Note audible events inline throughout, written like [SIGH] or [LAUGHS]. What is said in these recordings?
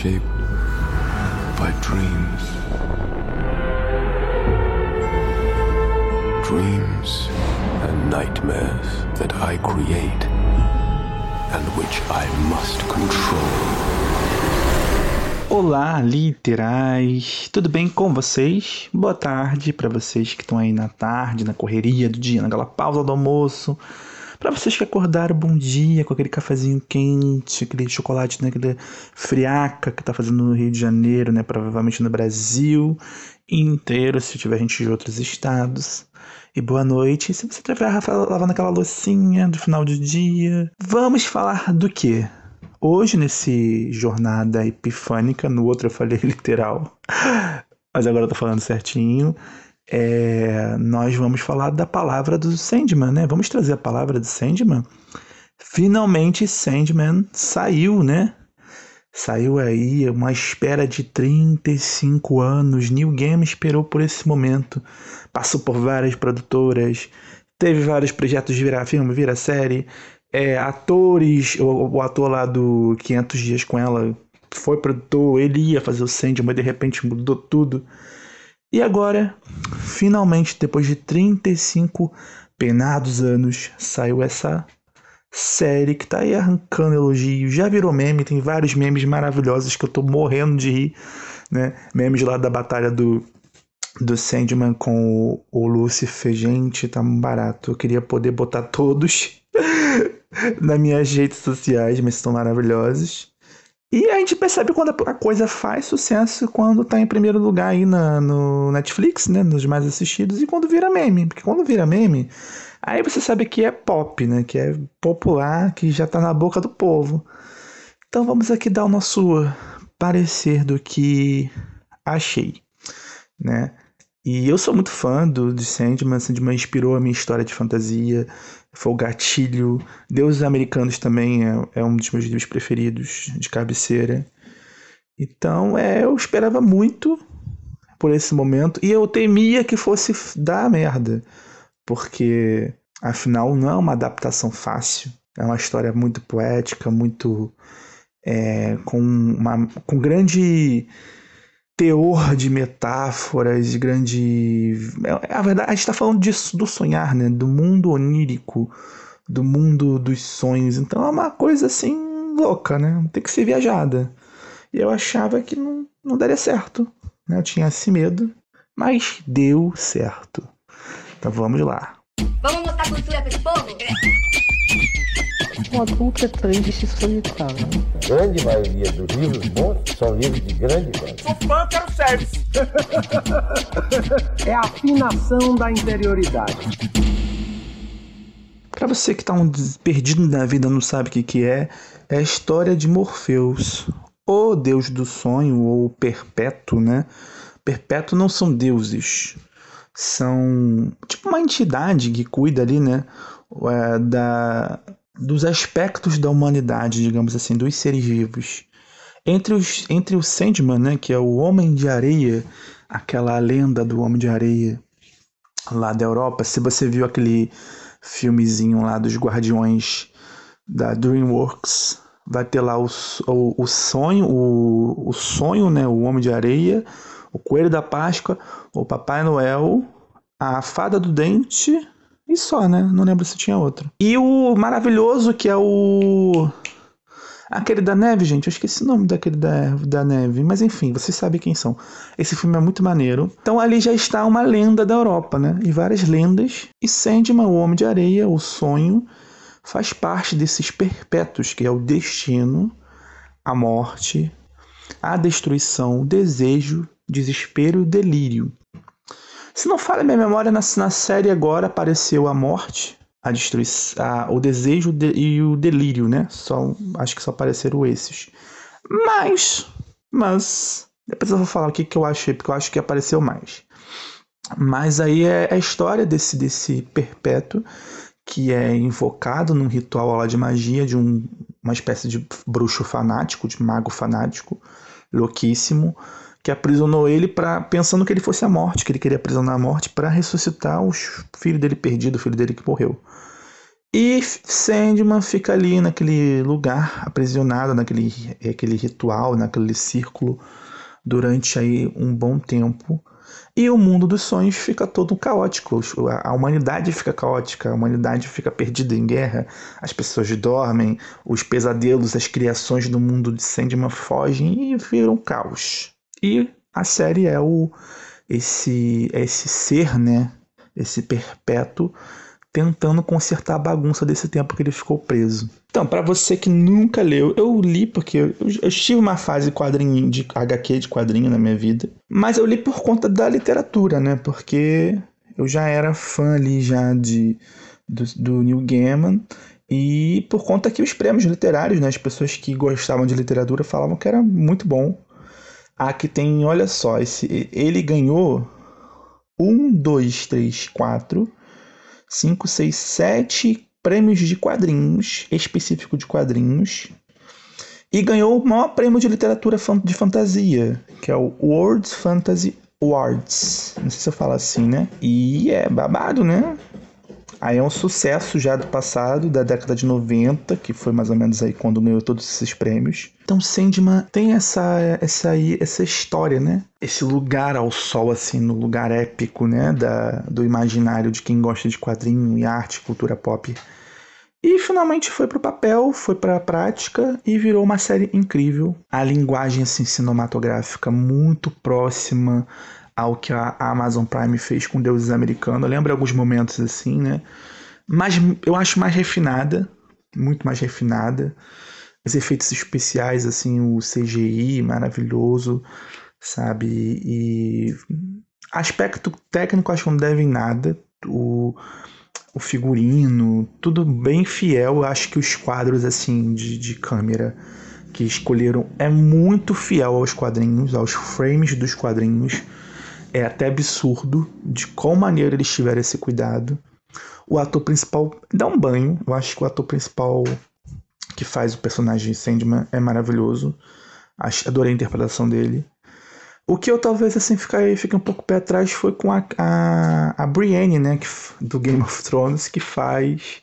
shaped by dreams. Dreams and nightmares that I create and which I must control. Olá, literais! Tudo bem com vocês? Boa tarde para vocês que estão aí na tarde, na correria do dia, naquela pausa do almoço. Para vocês que acordaram, bom dia, com aquele cafezinho quente, aquele chocolate, né, aquele friaca que tá fazendo no Rio de Janeiro, né, provavelmente no Brasil inteiro, se tiver gente de outros estados. E boa noite, se você estiver lavando aquela loucinha do final do dia. Vamos falar do quê? Hoje, nesse jornada epifânica, no outro eu falei [LAUGHS] literal, mas agora eu tô falando certinho. É, nós vamos falar da palavra do Sandman, né? Vamos trazer a palavra do Sandman. Finalmente Sandman saiu, né? Saiu aí uma espera de 35 anos. New Game esperou por esse momento. Passou por várias produtoras, teve vários projetos de virar filme, virar série, é, atores, o, o, ator lá do 500 Dias com ela foi produtor, ele ia fazer o Sandy, mas de repente mudou tudo. E agora, finalmente, depois de 35 penados anos, saiu essa série que tá aí arrancando elogios. Já virou meme, tem vários memes maravilhosos que eu tô morrendo de rir, né? Memes lá da batalha do do Sandman com o, o Lucifer, gente, tá barato. Eu queria poder botar todos [LAUGHS] nas minhas redes sociais, mas estão maravilhosos. E a gente percebe quando a coisa faz sucesso quando tá em primeiro lugar aí na, no Netflix, né? Nos mais assistidos, e quando vira meme. Porque quando vira meme, aí você sabe que é pop, né? Que é popular, que já tá na boca do povo. Então vamos aqui dar o nosso parecer do que achei, né? E eu sou muito fã do, de Sandman. Sandman inspirou a minha história de fantasia foi o Gatilho. Deuses Americanos também é, é um dos meus livros preferidos de cabeceira. Então, é, eu esperava muito por esse momento e eu temia que fosse dar merda, porque afinal não é uma adaptação fácil. É uma história muito poética, muito é, com, uma, com grande teor de metáforas, grande. É, a verdade, a gente está falando disso, do sonhar, né? Do mundo onírico, do mundo dos sonhos. Então é uma coisa assim louca, né? Tem que ser viajada. E eu achava que não, não daria certo. Né? Eu tinha esse medo, mas deu certo. Então vamos lá. Vamos mostrar cultura para povo? Um adulto é triste e solitário. A grande maioria dos livros bons são livros de grande qualidade. Sou fã, quero service. é a afinação da interioridade. Para você que está um perdido na vida não sabe o que, que é, é a história de Morpheus, o deus do sonho, ou perpétuo, né? Perpétuo não são deuses, são tipo uma entidade que cuida ali, né? É, da, dos aspectos da humanidade, digamos assim, dos seres vivos. Entre, os, entre o Sandman, né, que é o Homem de Areia, aquela lenda do Homem de Areia lá da Europa, se você viu aquele filmezinho lá dos Guardiões da DreamWorks, vai ter lá o, o, o sonho, o, o sonho, né, o Homem de Areia, o Coelho da Páscoa, o Papai Noel, a Fada do Dente e só, né? Não lembro se tinha outro. E o maravilhoso, que é o. Aquele da neve, gente, eu esqueci o nome daquele da, da neve, mas enfim, vocês sabem quem são. Esse filme é muito maneiro. Então ali já está uma lenda da Europa, né? E várias lendas. E Sandman, o Homem de Areia, o sonho, faz parte desses perpétuos, que é o destino, a morte, a destruição, o desejo, desespero, delírio. Se não falha minha memória, na, na série agora apareceu a morte, a destruição, a, o desejo de, e o delírio, né? Só, acho que só apareceram esses. Mas, mas, depois eu vou falar o que, que eu achei, porque eu acho que apareceu mais. Mas aí é, é a história desse, desse perpétuo que é invocado num ritual lá de magia de um, uma espécie de bruxo fanático, de mago fanático, louquíssimo, que aprisionou ele para pensando que ele fosse a morte, que ele queria aprisionar a morte para ressuscitar o filho dele perdido, o filho dele que morreu. E Sandman fica ali naquele lugar, aprisionado naquele aquele ritual, naquele círculo, durante aí um bom tempo. E o mundo dos sonhos fica todo caótico. A humanidade fica caótica, a humanidade fica perdida em guerra, as pessoas dormem, os pesadelos, as criações do mundo de Sandman fogem e viram caos. E a série é o esse esse ser, né? Esse perpétuo tentando consertar a bagunça desse tempo que ele ficou preso. Então, para você que nunca leu, eu li porque eu, eu tive uma fase quadrinho de HQ de quadrinho na minha vida, mas eu li por conta da literatura, né? Porque eu já era fã ali já de do, do Neil Gaiman e por conta que os prêmios literários, né, as pessoas que gostavam de literatura falavam que era muito bom. Aqui tem, olha só, esse, ele ganhou um, dois, três, quatro 5, 6, 7 prêmios de quadrinhos, específico de quadrinhos. E ganhou o maior prêmio de literatura de fantasia, que é o World Fantasy Awards. Não sei se eu falo assim, né? E é babado, né? Aí é um sucesso já do passado, da década de 90, que foi mais ou menos aí quando ganhou todos esses prêmios. Então Sandman tem essa essa aí, essa história, né? Esse lugar ao sol assim, no lugar épico, né, da do imaginário de quem gosta de quadrinho e arte, cultura pop. E finalmente foi pro papel, foi pra prática e virou uma série incrível. A linguagem assim cinematográfica muito próxima ao que a Amazon Prime fez com Deuses Americanos. Eu lembro alguns momentos assim, né? Mas eu acho mais refinada, muito mais refinada. Os efeitos especiais, assim, o CGI maravilhoso, sabe? E aspecto técnico acho que não deve em nada. O, o figurino, tudo bem fiel. Acho que os quadros, assim, de, de câmera que escolheram é muito fiel aos quadrinhos, aos frames dos quadrinhos é até absurdo de qual maneira eles tiveram esse cuidado. O ator principal dá um banho. Eu acho que o ator principal que faz o personagem Sandman é maravilhoso. Adorei a interpretação dele. O que eu talvez assim fiquei, fiquei um pouco pé atrás foi com a, a, a Brienne, né, que, do Game of Thrones, que faz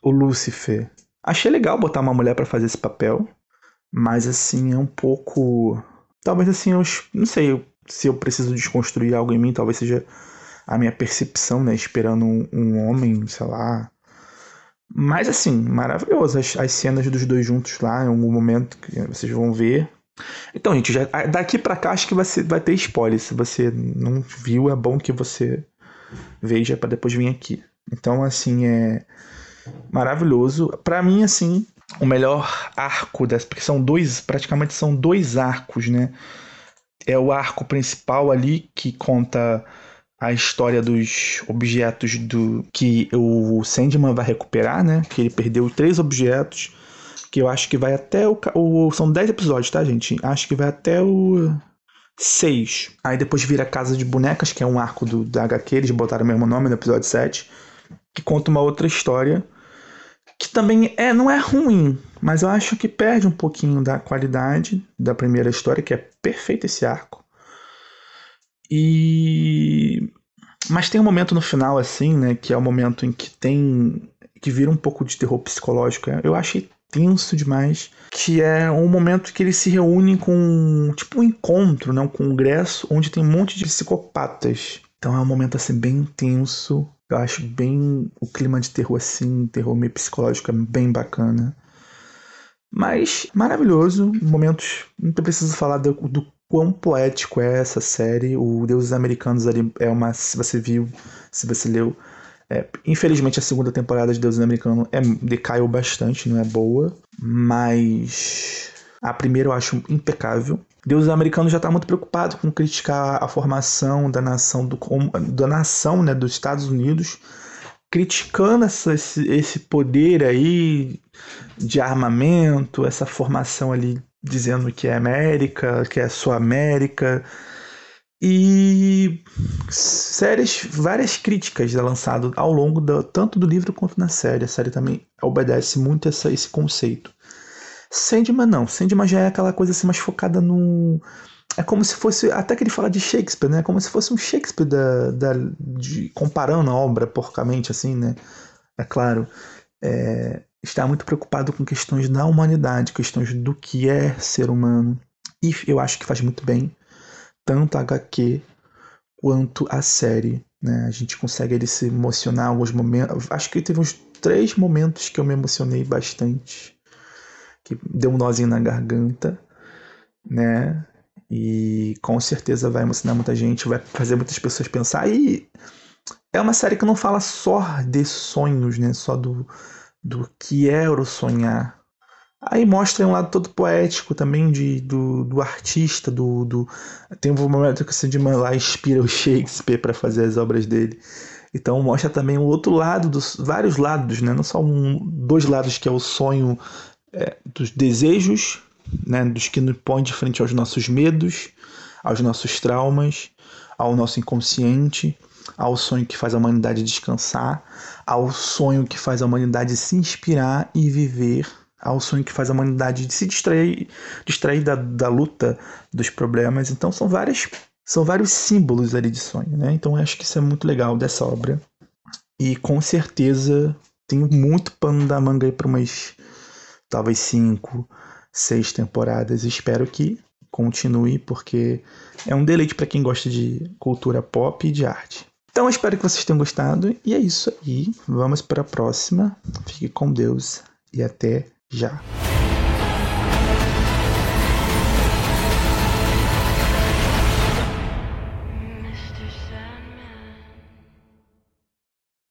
o Lucifer. Achei legal botar uma mulher para fazer esse papel, mas assim, é um pouco. Talvez assim, eu não sei, se eu preciso desconstruir algo em mim, talvez seja a minha percepção, né? Esperando um, um homem, sei lá. Mas assim, maravilhoso. As, as, cenas dos dois juntos lá, em algum momento que vocês vão ver. Então, gente, já, daqui para cá acho que vai, ser, vai ter spoiler. Se você não viu, é bom que você veja para depois vir aqui. Então, assim, é maravilhoso. Para mim, assim, o melhor arco dessa, porque são dois, praticamente são dois arcos, né? É o arco principal ali que conta a história dos objetos do que o Sandman vai recuperar, né? Que ele perdeu três objetos, que eu acho que vai até o, o são dez episódios, tá, gente? Acho que vai até o 6. Aí depois vira Casa de Bonecas, que é um arco do, da HQ, eles botaram o mesmo nome no episódio 7, que conta uma outra história também é não é ruim, mas eu acho que perde um pouquinho da qualidade da primeira história, que é perfeito esse arco. E mas tem um momento no final assim, né, que é o momento em que tem que vira um pouco de terror psicológico. Eu achei tenso demais, que é um momento que eles se reúnem com tipo um encontro, né, um congresso onde tem um monte de psicopatas. Então é um momento assim bem tenso. Eu acho bem o clima de terror assim, terror meio psicológico, é bem bacana. Mas maravilhoso, momentos. Não preciso falar do, do quão poético é essa série. O Deuses Americanos ali é uma. Se você viu, se você leu. É, infelizmente a segunda temporada de Deuses Americanos é, decaiu bastante, não é boa. Mas a primeira eu acho impecável. Deus americano já está muito preocupado com criticar a formação da nação do, da nação, né, dos Estados Unidos, criticando essa, esse, esse poder aí de armamento, essa formação ali dizendo que é América, que é só América. E séries, várias críticas é lançado ao longo do, tanto do livro quanto na série. A série também obedece muito essa, esse conceito. Sandman não. Sandman já é aquela coisa assim mais focada no. É como se fosse. Até que ele fala de Shakespeare, né? Como se fosse um Shakespeare da, da, de, comparando a obra porcamente, assim, né? é claro, é, está muito preocupado com questões da humanidade, questões do que é ser humano. E eu acho que faz muito bem, tanto a HQ quanto a série. Né? A gente consegue ele se emocionar em alguns momentos. Acho que teve uns três momentos que eu me emocionei bastante. Que deu um nozinho na garganta, né? E com certeza vai emocionar muita gente, vai fazer muitas pessoas pensar. E é uma série que não fala só de sonhos, né? Só do, do que é o sonhar. Aí mostra um lado todo poético também de, do, do artista, do, do tem um momento que o Sandman lá inspira o Shakespeare para fazer as obras dele. Então mostra também o outro lado dos vários lados, né? Não só um, dois lados que é o sonho é, dos desejos, né? Dos que nos põe de frente aos nossos medos, aos nossos traumas, ao nosso inconsciente ao sonho que faz a humanidade descansar, ao sonho que faz a humanidade se inspirar e viver, ao sonho que faz a humanidade se distrair, distrair da, da luta dos problemas. Então são várias são vários símbolos ali de sonho, né? Então eu acho que isso é muito legal dessa obra. E com certeza tenho muito pano da manga aí para umas talvez cinco, seis temporadas. Espero que continue porque é um deleite para quem gosta de cultura pop e de arte. Então espero que vocês tenham gostado e é isso aí. Vamos para a próxima. Fique com Deus e até já.